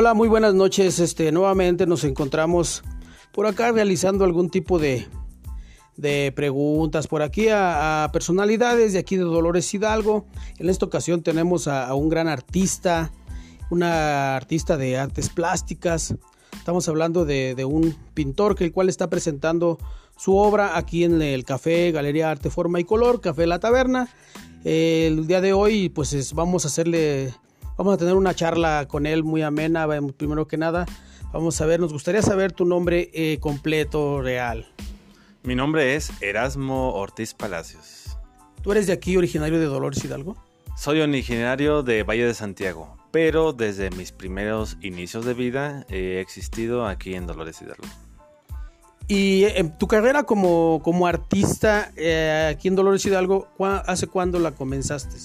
Hola, muy buenas noches. Este, nuevamente nos encontramos por acá realizando algún tipo de, de preguntas por aquí a, personalidades de aquí de Dolores Hidalgo. En esta ocasión tenemos a, un gran artista, una artista de artes plásticas. Estamos hablando de, un pintor que el cual está presentando su obra aquí en el Café Galería Arte, Forma y Color, Café La Taberna. el día de hoy pues vamos a hacerle Vamos a tener una charla con él muy amena. Primero que nada, vamos a ver, nos gustaría saber tu nombre eh, completo, real. Mi nombre es Erasmo Ortiz Palacios. ¿Tú eres de aquí, originario de Dolores Hidalgo? Soy originario de Valle de Santiago, pero desde mis primeros inicios de vida he existido aquí en Dolores Hidalgo. Y en eh, tu carrera como, como artista eh, aquí en Dolores Hidalgo, ¿hace cuándo la comenzaste?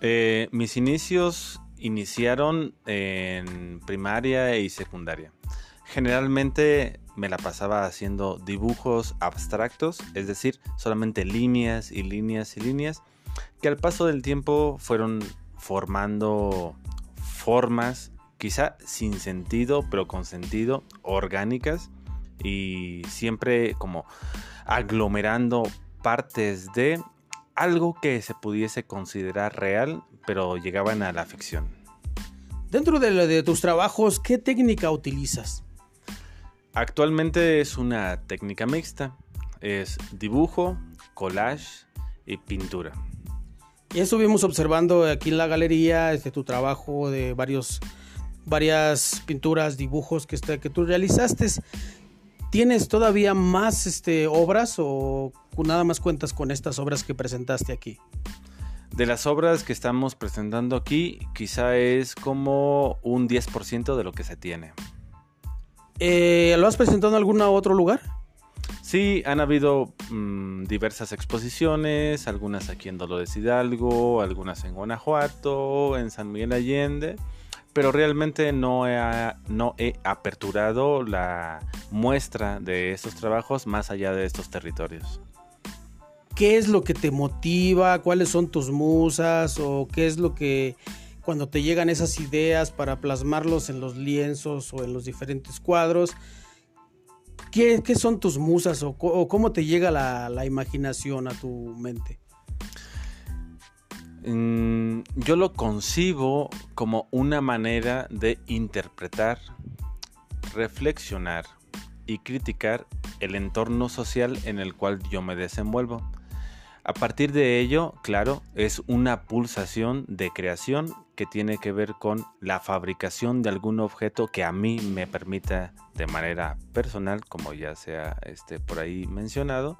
Eh, mis inicios iniciaron en primaria y secundaria. Generalmente me la pasaba haciendo dibujos abstractos, es decir, solamente líneas y líneas y líneas, que al paso del tiempo fueron formando formas, quizá sin sentido, pero con sentido, orgánicas, y siempre como aglomerando partes de algo que se pudiese considerar real, pero llegaban a la ficción. Dentro de, tus trabajos, ¿qué técnica utilizas? Actualmente es una técnica mixta. Es dibujo, collage y pintura. Y estuvimos observando aquí en la galería este, tu trabajo de varios, varias pinturas, dibujos que, que tú realizaste. ¿Tienes todavía más este, obras o nada más cuentas con estas obras que presentaste aquí? De las obras que estamos presentando aquí, quizá es como un 10% de lo que se tiene. Eh, ¿Lo has presentado en algún otro lugar? Sí, han habido mm, diversas exposiciones, algunas aquí en Dolores Hidalgo, algunas en Guanajuato, en San Miguel Allende pero realmente no he, aperturado la muestra de estos trabajos más allá de estos territorios. ¿Qué es lo que te motiva? ¿Cuáles son tus musas? ¿O qué es lo que cuando te llegan esas ideas para plasmarlos en los lienzos o en los diferentes cuadros? ¿Qué, son tus musas o, cómo te llega la imaginación a tu mente? Mm, yo lo concibo como una manera de interpretar, reflexionar y criticar el entorno social en el cual yo me desenvuelvo. A partir de ello, claro, es una pulsación de creación que tiene que ver con la fabricación de algún objeto que a mí me permita de manera personal, como ya sea este por ahí mencionado,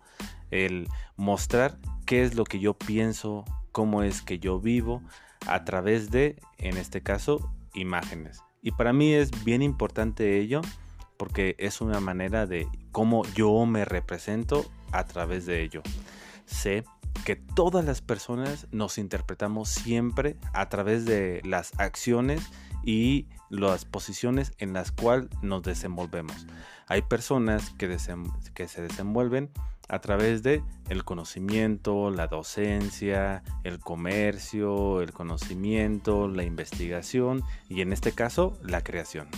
el mostrar qué es lo que yo pienso cómo es que yo vivo a través de, en este caso, imágenes. Y para mí es bien importante ello porque es una manera de cómo yo me represento a través de ello. Sé que todas las personas nos interpretamos siempre a través de las acciones y las posiciones en las cuales nos desenvolvemos. Hay personas que, que se desenvuelven a través de el conocimiento, la docencia, el comercio, el conocimiento, la investigación y en este caso la creación.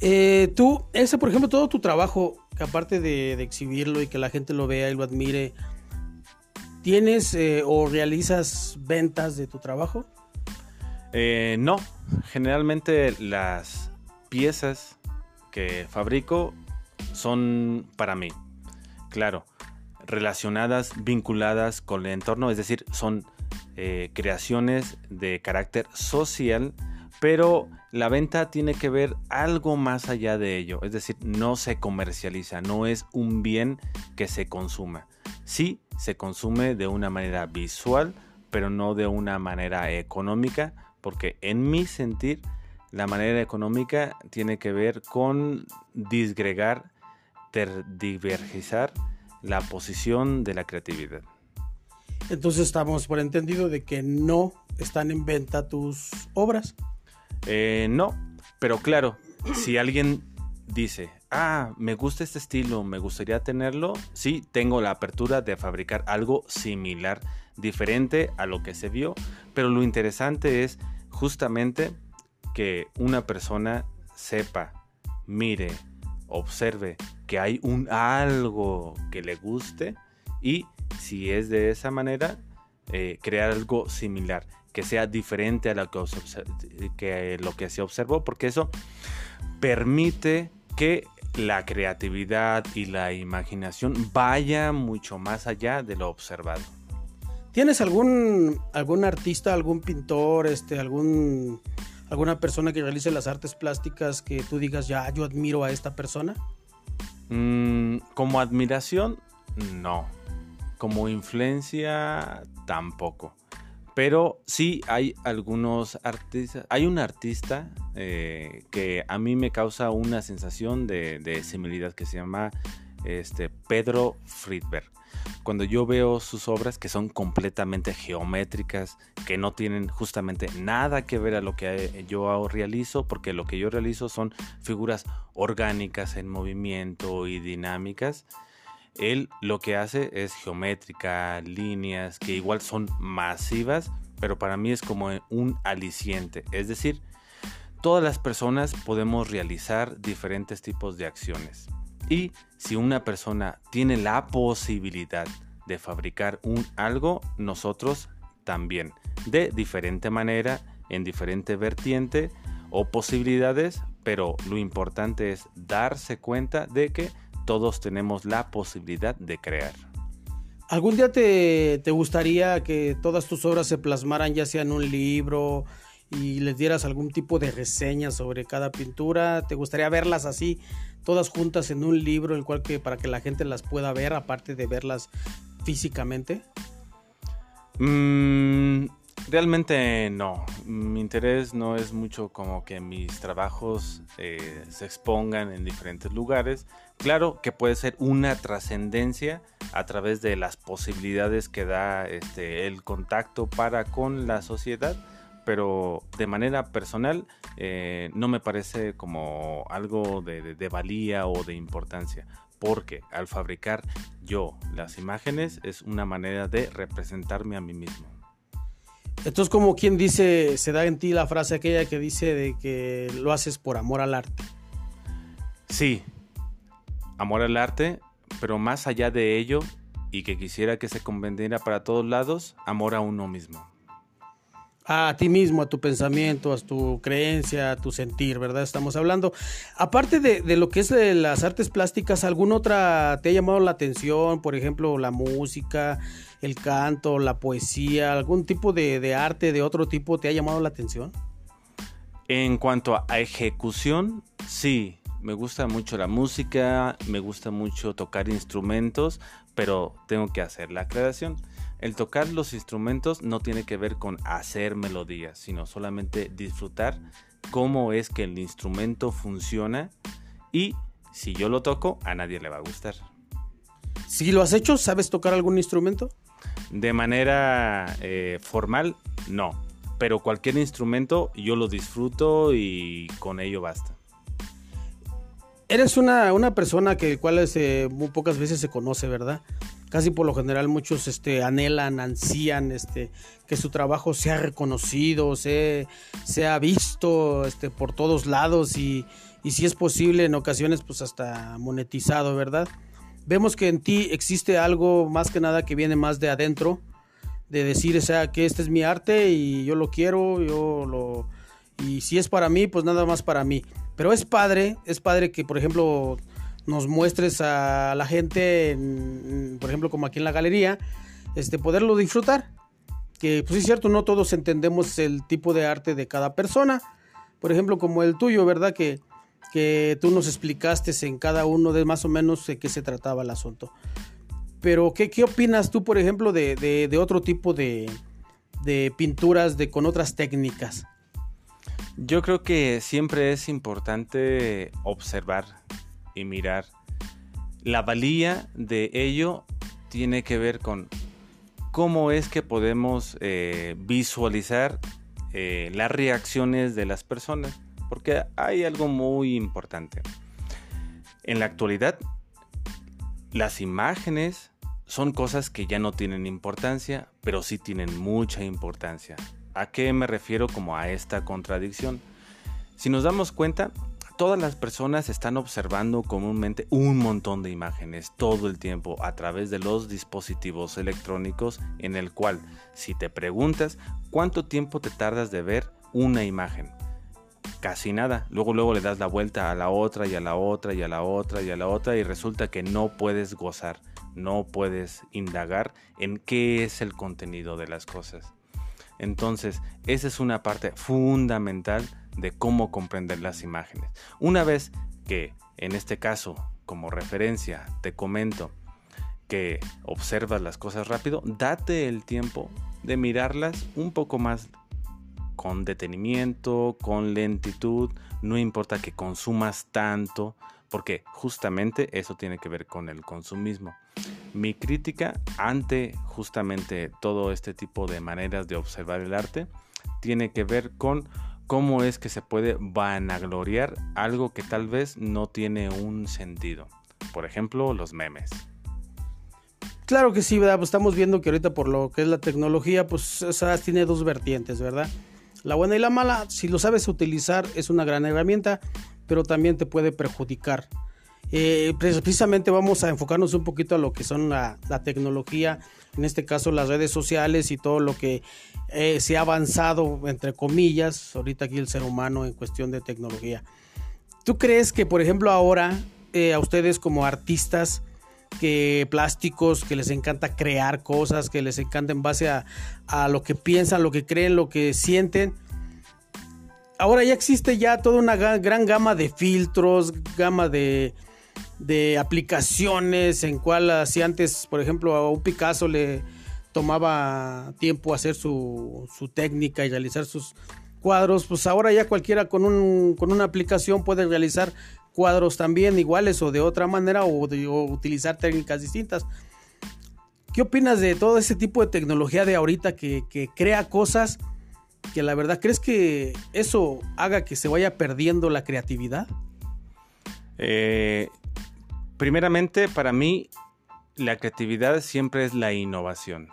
Eh, tú, ese por ejemplo, todo tu trabajo, que aparte de, exhibirlo y que la gente lo vea y lo admire, ¿tienes eh, o realizas ventas de tu trabajo? Eh, no, generalmente las piezas que fabrico son para mí claro, relacionadas, vinculadas con el entorno, es decir, son eh, creaciones de carácter social, pero la venta tiene que ver algo más allá de ello, es decir, no se comercializa, no es un bien que se consuma. Sí, se consume de una manera visual, pero no de una manera económica, porque en mi sentir, la manera económica tiene que ver con disgregar divergizar la posición de la creatividad. Entonces estamos por entendido de que no están en venta tus obras. Eh, no, pero claro, si alguien dice, ah, me gusta este estilo, me gustaría tenerlo, sí, tengo la apertura de fabricar algo similar, diferente a lo que se vio, pero lo interesante es justamente que una persona sepa, mire, observe que hay un algo que le guste y si es de esa manera, eh, crear algo similar, que sea diferente a lo que, que lo que se observó, porque eso permite que la creatividad y la imaginación vaya mucho más allá de lo observado. ¿Tienes algún, algún artista, algún pintor, este, algún, alguna persona que realice las artes plásticas que tú digas, ya, yo admiro a esta persona? Mm, como admiración, no. Como influencia, tampoco. Pero sí hay algunos artistas. Hay un artista eh, que a mí me causa una sensación de, de similidad que se llama este, Pedro Friedberg. Cuando yo veo sus obras que son completamente geométricas, que no tienen justamente nada que ver a lo que yo realizo, porque lo que yo realizo son figuras orgánicas en movimiento y dinámicas él lo que hace es geométrica, líneas que igual son masivas, pero para mí es como un aliciente. Es decir, todas las personas podemos realizar diferentes tipos de acciones. Y si una persona tiene la posibilidad de fabricar un algo, nosotros también, de diferente manera, en diferente vertiente o posibilidades, pero lo importante es darse cuenta de que todos tenemos la posibilidad de crear. ¿Algún día te, gustaría que todas tus obras se plasmaran ya sea en un libro y les dieras algún tipo de reseña sobre cada pintura? ¿Te gustaría verlas así, todas juntas en un libro, el cual que para que la gente las pueda ver, aparte de verlas físicamente? Mm, realmente no. Mi interés no es mucho como que mis trabajos eh, se expongan en diferentes lugares, Claro que puede ser una trascendencia a través de las posibilidades que da este, el contacto para con la sociedad, pero de manera personal eh, no me parece como algo de, de valía o de importancia porque al fabricar yo las imágenes es una manera de representarme a mí mismo. Entonces, como quien dice, se da en ti la frase aquella que dice de que lo haces por amor al arte. Sí, amor al arte, pero más allá de ello, y que quisiera que se convendiera para todos lados, amor a uno mismo. A ti mismo, a tu pensamiento, a tu creencia, a tu sentir, ¿verdad? Estamos hablando. Aparte de, lo que es de las artes plásticas, ¿alguna otra te ha llamado la atención? Por ejemplo, la música, el canto, la poesía, algún tipo de, de arte de otro tipo te ha llamado la atención? En cuanto a ejecución, sí, me gusta mucho la música, me gusta mucho tocar instrumentos, pero tengo que hacer la aclaración. El tocar los instrumentos no tiene que ver con hacer melodías, sino solamente disfrutar cómo es que el instrumento funciona y si yo lo toco, a nadie le va a gustar. Si lo has hecho, ¿sabes tocar algún instrumento? De manera eh, formal, no. Pero cualquier instrumento yo lo disfruto y con ello basta. Eres una, una persona que eh, muy pocas veces se conoce, ¿verdad? Casi por lo general muchos este, anhelan, ansían este, que su trabajo sea reconocido, sea, sea visto este, por todos lados y, y si es posible en ocasiones pues hasta monetizado, ¿verdad? Vemos que en ti existe algo más que nada que viene más de adentro, de decir, o sea, que este es mi arte y yo lo quiero, yo lo... Y si es para mí, pues nada más para mí. Pero es padre, es padre que, por ejemplo, nos muestres a la gente, por ejemplo, como aquí en la galería, este, poderlo disfrutar. Que, pues es cierto, no todos entendemos el tipo de arte de cada persona. Por ejemplo, como el tuyo, ¿verdad? Que, que tú nos explicaste en cada uno de más o menos de qué se trataba el asunto. Pero, ¿qué, qué opinas tú, por ejemplo, de, de, otro tipo de, de pinturas de, con otras técnicas? Yo creo que siempre es importante observar y mirar. La valía de ello tiene que ver con cómo es que podemos eh, visualizar eh, las reacciones de las personas. Porque hay algo muy importante. En la actualidad, las imágenes son cosas que ya no tienen importancia, pero sí tienen mucha importancia. ¿A qué me refiero como a esta contradicción? Si nos damos cuenta, todas las personas están observando comúnmente un montón de imágenes todo el tiempo a través de los dispositivos electrónicos en el cual si te preguntas cuánto tiempo te tardas de ver una imagen, casi nada. Luego luego le das la vuelta a la otra y a la otra y a la otra y a la otra y resulta que no puedes gozar, no puedes indagar en qué es el contenido de las cosas. Entonces, esa es una parte fundamental de cómo comprender las imágenes. Una vez que, en este caso, como referencia, te comento que observas las cosas rápido, date el tiempo de mirarlas un poco más con detenimiento, con lentitud, no importa que consumas tanto, porque justamente eso tiene que ver con el consumismo. Mi crítica ante justamente todo este tipo de maneras de observar el arte tiene que ver con cómo es que se puede vanagloriar algo que tal vez no tiene un sentido. Por ejemplo, los memes. Claro que sí, ¿verdad? Pues estamos viendo que ahorita por lo que es la tecnología, pues tiene dos vertientes, ¿verdad? La buena y la mala, si lo sabes utilizar, es una gran herramienta, pero también te puede perjudicar. Eh, precisamente vamos a enfocarnos un poquito a lo que son la, tecnología, en este caso las redes sociales y todo lo que eh, se ha avanzado, entre comillas, ahorita aquí el ser humano en cuestión de tecnología. ¿Tú crees que, por ejemplo, ahora eh, a ustedes como artistas, que plásticos, que les encanta crear cosas, que les encanta en base a, a lo que piensan, lo que creen, lo que sienten, ahora ya existe ya toda una gran gama de filtros, gama de, de aplicaciones en cual si antes, por ejemplo, a un Picasso le tomaba tiempo hacer su, su técnica y realizar sus cuadros, pues ahora ya cualquiera con, un, con una aplicación puede realizar cuadros también iguales o de otra manera o, utilizar técnicas distintas. ¿Qué opinas de todo ese tipo de tecnología de ahorita que, que crea cosas que la verdad crees que eso haga que se vaya perdiendo la creatividad? Eh, Primeramente, para mí, la creatividad siempre es la innovación.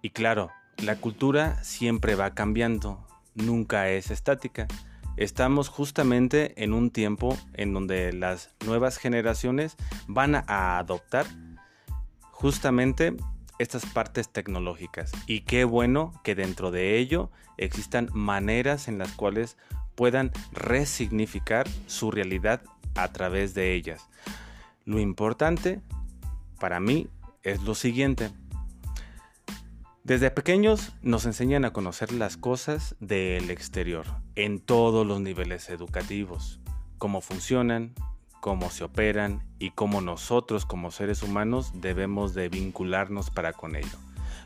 Y claro, la cultura siempre va cambiando, nunca es estática. Estamos justamente en un tiempo en donde las nuevas generaciones van a adoptar justamente estas partes tecnológicas. Y qué bueno que dentro de ello existan maneras en las cuales puedan resignificar su realidad a través de ellas. Lo importante para mí es lo siguiente. Desde pequeños nos enseñan a conocer las cosas del exterior, en todos los niveles educativos, cómo funcionan, cómo se operan y cómo nosotros como seres humanos debemos de vincularnos para con ello.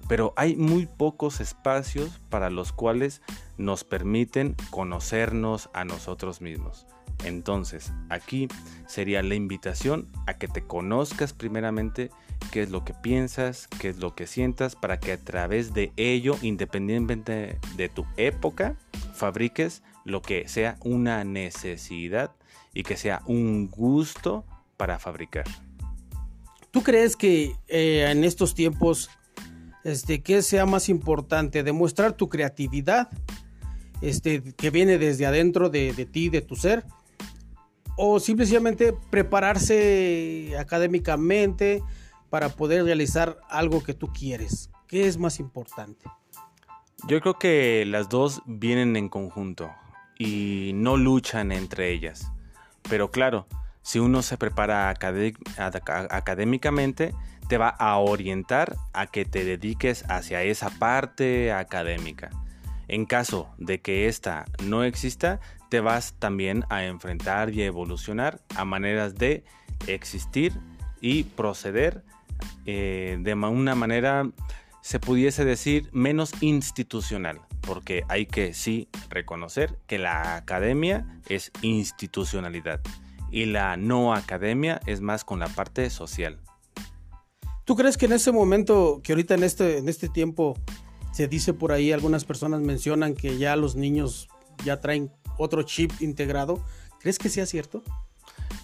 Pero hay muy pocos espacios para los cuales nos permiten conocernos a nosotros mismos. Entonces, aquí sería la invitación a que te conozcas primeramente qué es lo que piensas, qué es lo que sientas, para que a través de ello, independientemente de tu época, fabriques lo que sea una necesidad y que sea un gusto para fabricar. ¿Tú crees que eh, en estos tiempos, este, qué sea más importante, demostrar tu creatividad, este, que viene desde adentro de, de ti, de tu ser, o simplemente prepararse académicamente para poder realizar algo que tú quieres? ¿Qué es más importante? Yo creo que las dos vienen en conjunto y no luchan entre ellas. Pero claro, si uno se prepara académicamente, te va a orientar a que te dediques hacia esa parte académica. En caso de que esta no exista, te vas también a enfrentar y a evolucionar a maneras de existir y proceder eh, de una manera, se pudiese decir, menos institucional, porque hay que sí reconocer que la academia es institucionalidad y la no academia es más con la parte social. ¿Tú crees que en ese momento, que ahorita en este, en este tiempo se dice por ahí, algunas personas mencionan que ya los niños ya traen otro chip integrado. ¿Crees que sea cierto?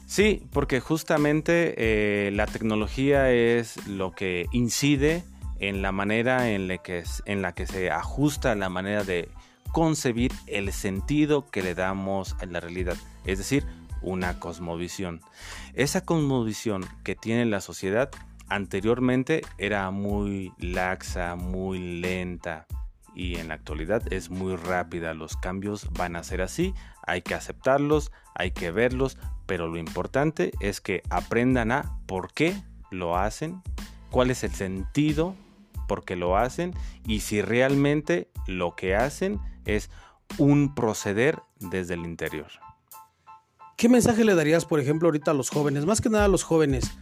Sí, porque justamente eh, la tecnología es lo que incide en la manera en la, que, en la que se ajusta la manera de concebir el sentido que le damos a la realidad, es decir, una cosmovisión. Esa cosmovisión que tiene la sociedad anteriormente era muy laxa, muy lenta y en la actualidad es muy rápida. Los cambios van a ser así, hay que aceptarlos, hay que verlos, pero lo importante es que aprendan a por qué lo hacen, cuál es el sentido por qué lo hacen y si realmente lo que hacen es un proceder desde el interior. ¿Qué mensaje le darías, por ejemplo, ahorita a los jóvenes? Más que nada a los jóvenes,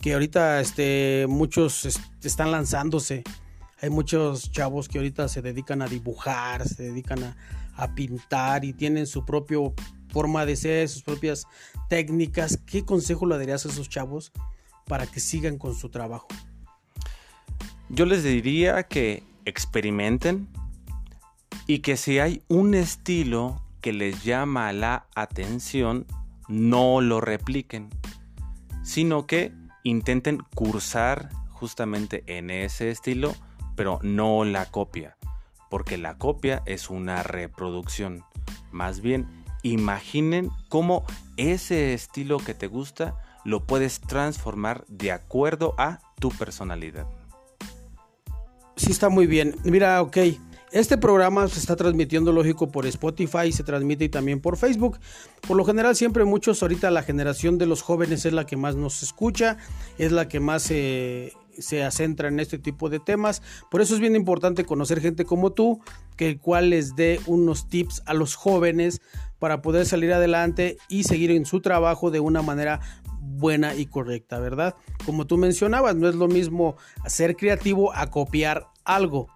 que ahorita este, muchos están lanzándose. Hay muchos chavos que ahorita se dedican a dibujar, se dedican a, a pintar y tienen su propia forma de ser, sus propias técnicas. ¿Qué consejo le darías a esos chavos para que sigan con su trabajo? Yo les diría que experimenten y que si hay un estilo que les llama la atención, no lo repliquen, sino que intenten cursar justamente en ese estilo, pero no la copia, porque la copia es una reproducción. Más bien, imaginen cómo ese estilo que te gusta lo puedes transformar de acuerdo a tu personalidad. Sí, está muy bien. Mira, ok. Este programa se está transmitiendo, lógico, por Spotify, se transmite también por Facebook. Por lo general, siempre muchos, ahorita la generación de los jóvenes es la que más nos escucha, es la que más se acentra en este tipo de temas. Por eso es bien importante conocer gente como tú, que el cual les dé unos tips a los jóvenes para poder salir adelante y seguir en su trabajo de una manera buena y correcta, ¿verdad? Como tú mencionabas, no es lo mismo ser creativo a copiar algo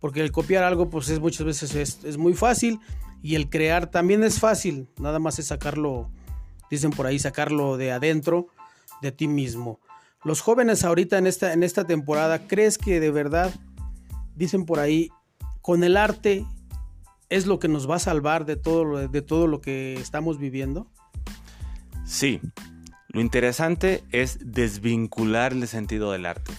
porque el copiar algo pues es muchas veces es, muy fácil y el crear también es fácil, nada más es sacarlo, dicen por ahí, sacarlo de adentro de ti mismo. Los jóvenes ahorita en esta, en esta temporada, ¿crees que de verdad, dicen por ahí, con el arte es lo que nos va a salvar de todo, de todo lo que estamos viviendo? Sí, lo interesante es desvincular el sentido del arte,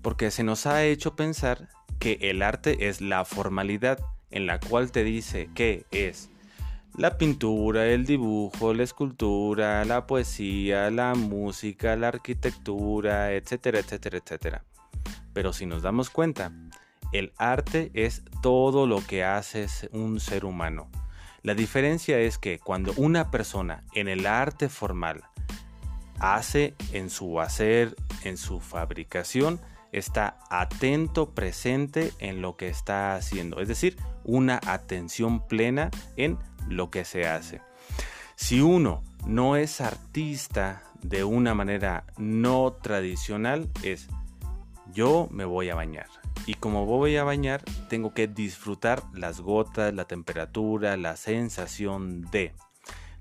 porque se nos ha hecho pensar que el arte es la formalidad en la cual te dice que es la pintura, el dibujo, la escultura, la poesía, la música, la arquitectura, etcétera, etcétera, etcétera. Pero si nos damos cuenta, el arte es todo lo que hace un ser humano. La diferencia es que cuando una persona en el arte formal hace en su hacer, en su fabricación, está atento, presente en lo que está haciendo, es decir, una atención plena en lo que se hace. Si uno no es artista de una manera no tradicional, es yo me voy a bañar. Y como voy a bañar, tengo que disfrutar las gotas, la temperatura, la sensación de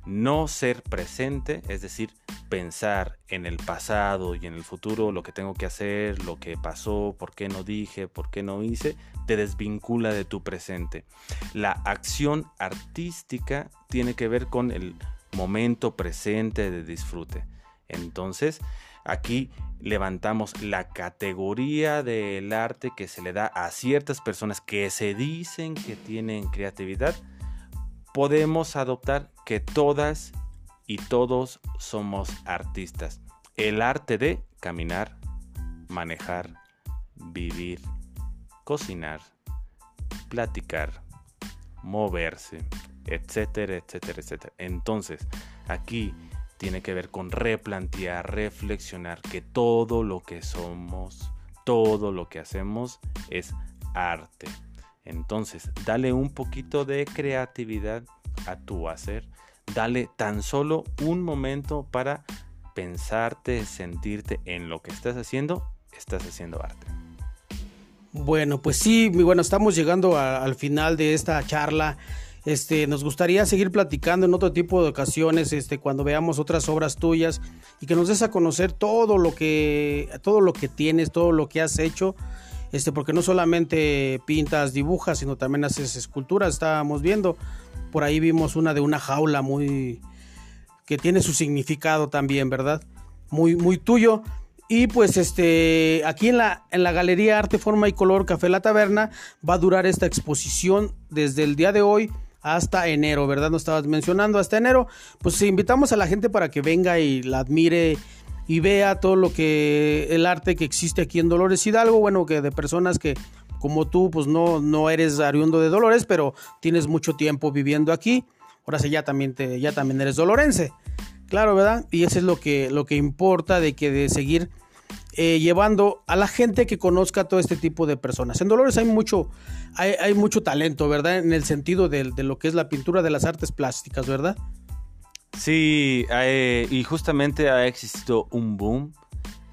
no ser presente, es decir, pensar en el pasado y en el futuro, lo que tengo que hacer, lo que pasó, por qué no dije, por qué no hice, te desvincula de tu presente. La acción artística tiene que ver con el momento presente de disfrute. Entonces, aquí levantamos la categoría del arte que se le da a ciertas personas que se dicen que tienen creatividad. Podemos adoptar que todas y todos somos artistas. El arte de caminar, manejar, vivir, cocinar, platicar, moverse, etcétera, etcétera, etcétera. Entonces, aquí tiene que ver con replantear, reflexionar que todo lo que somos, todo lo que hacemos es arte. Entonces, dale un poquito de creatividad a tu hacer dale tan solo un momento para pensarte, sentirte en lo que estás haciendo, estás haciendo arte. Bueno, pues sí, bueno, estamos llegando al final de esta charla. Este, nos gustaría seguir platicando en otro tipo de ocasiones, este, cuando veamos otras obras tuyas y que nos des a conocer todo lo que, todo lo que tienes, todo lo que has hecho, este, porque no solamente pintas, dibujas, sino también haces esculturas, estábamos viendo. Por ahí vimos una de una jaula muy que tiene su significado también, ¿verdad? Muy muy tuyo. Y pues este, aquí en la, en la Galería Arte, Forma y Color Café La Taberna va a durar esta exposición desde el día de hoy hasta enero, ¿verdad? Nos estabas mencionando hasta enero. Pues invitamos a la gente para que venga y la admire y vea todo lo que el arte que existe aquí en Dolores Hidalgo, bueno, que de personas que como tú, pues no, no eres ariundo de Dolores, pero tienes mucho tiempo viviendo aquí. Ahora sí, ya también, te, ya también eres dolorense. Claro, ¿verdad? Y eso es lo que, lo que importa de que de seguir eh, llevando a la gente que conozca todo este tipo de personas. En Dolores hay mucho, hay, mucho talento, ¿verdad? En el sentido de, lo que es la pintura de las artes plásticas, ¿verdad? Sí, y justamente ha existido un boom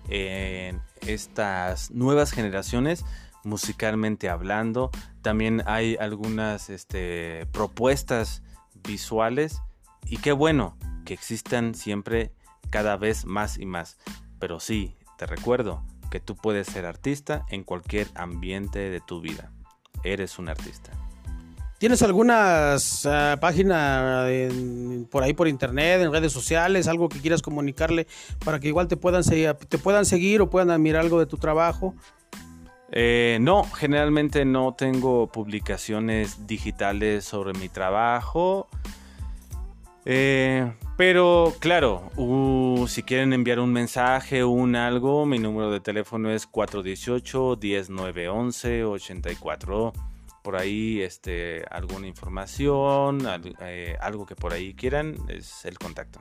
en estas nuevas generaciones, musicalmente hablando. También hay algunas este, propuestas visuales y qué bueno, que existan siempre cada vez más y más. Pero sí, te recuerdo que tú puedes ser artista en cualquier ambiente de tu vida. Eres un artista. ¿Tienes alguna ah, página por ahí por internet, en redes sociales, algo que quieras comunicarle para que igual te puedan te puedan seguir o puedan admirar algo de tu trabajo? Eh, no, generalmente no tengo publicaciones digitales sobre mi trabajo. Eh, pero claro, si quieren enviar un mensaje o un algo, mi número de teléfono es 418-1911-84. Por ahí, este, alguna información, eh, algo que por ahí quieran, es el contacto.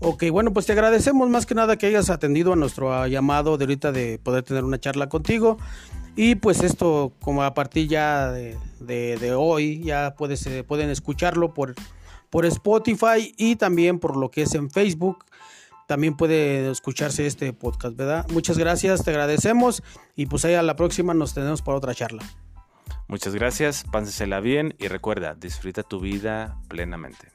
Ok, bueno, pues te agradecemos más que nada que hayas atendido a nuestro llamado de ahorita de poder tener una charla contigo. Y pues esto, como a partir ya de, hoy, ya puedes, pueden escucharlo por por Spotify y también por lo que es en Facebook. También puede escucharse este podcast, ¿verdad? Muchas gracias, te agradecemos y pues ahí a la próxima nos tenemos para otra charla. Muchas gracias, pásensela bien y recuerda, disfruta tu vida plenamente.